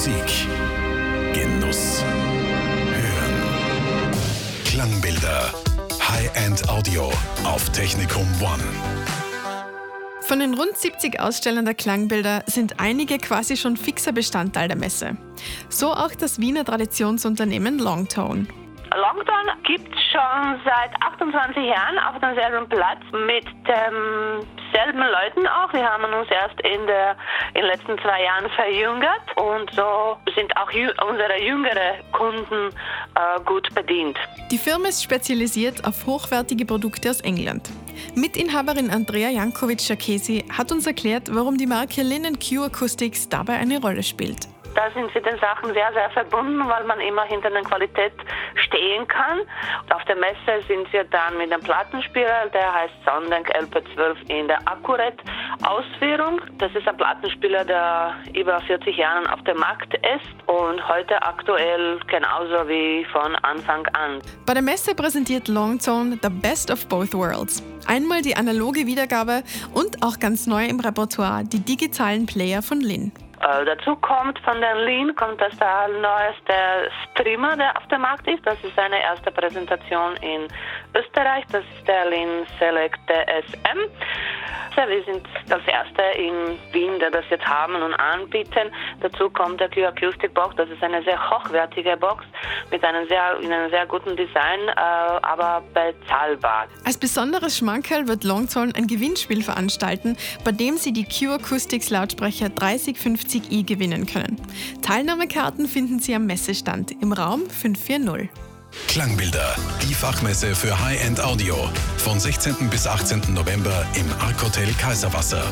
Musik. Genuss. Hören. Klangbilder. High-End Audio auf Technikum One. Von den rund 70 Ausstellern der Klangbilder sind einige quasi schon fixer Bestandteil der Messe. So auch das Wiener Traditionsunternehmen Longtone. Longtone gibt es schon seit 28 Jahren auf demselben Platz mit demselben Leuten auch. Wir haben uns erst in, der, in den letzten zwei Jahren verjüngert und so sind auch jü unsere jüngeren Kunden äh, gut bedient. Die Firma ist spezialisiert auf hochwertige Produkte aus England. Mitinhaberin Andrea Jankovic-Schakesi hat uns erklärt, warum die Marke Linen Q Acoustics dabei eine Rolle spielt. Da sind sie den Sachen sehr, sehr verbunden, weil man immer hinter der Qualität stehen kann. Auf der Messe sind wir dann mit dem Plattenspieler, der heißt Soundbank LP12 in der Akkurat Ausführung. Das ist ein Plattenspieler, der über 40 Jahre auf dem Markt ist und heute aktuell genauso wie von Anfang an. Bei der Messe präsentiert Longzone The Best of Both Worlds. Einmal die analoge Wiedergabe und auch ganz neu im Repertoire die digitalen Player von Lin. Äh, dazu kommt von den Lean kommt das der neueste Streamer, der auf dem Markt ist. Das ist seine erste Präsentation in Österreich. Das ist der Lean Select SM. Wir sind das erste in Wien, der das jetzt haben und anbieten. Dazu kommt der Q Acoustic Box. Das ist eine sehr hochwertige Box mit einem sehr, in einem sehr guten Design, äh, aber bezahlbar. Als besonderes Schmankerl wird Longzone ein Gewinnspiel veranstalten, bei dem Sie die Q Acoustics Lautsprecher 3050i gewinnen können. Teilnahmekarten finden Sie am Messestand im Raum 540. Klangbilder, die Fachmesse für High-End Audio. Von 16. bis 18. November im Arc Hotel Kaiserwasser.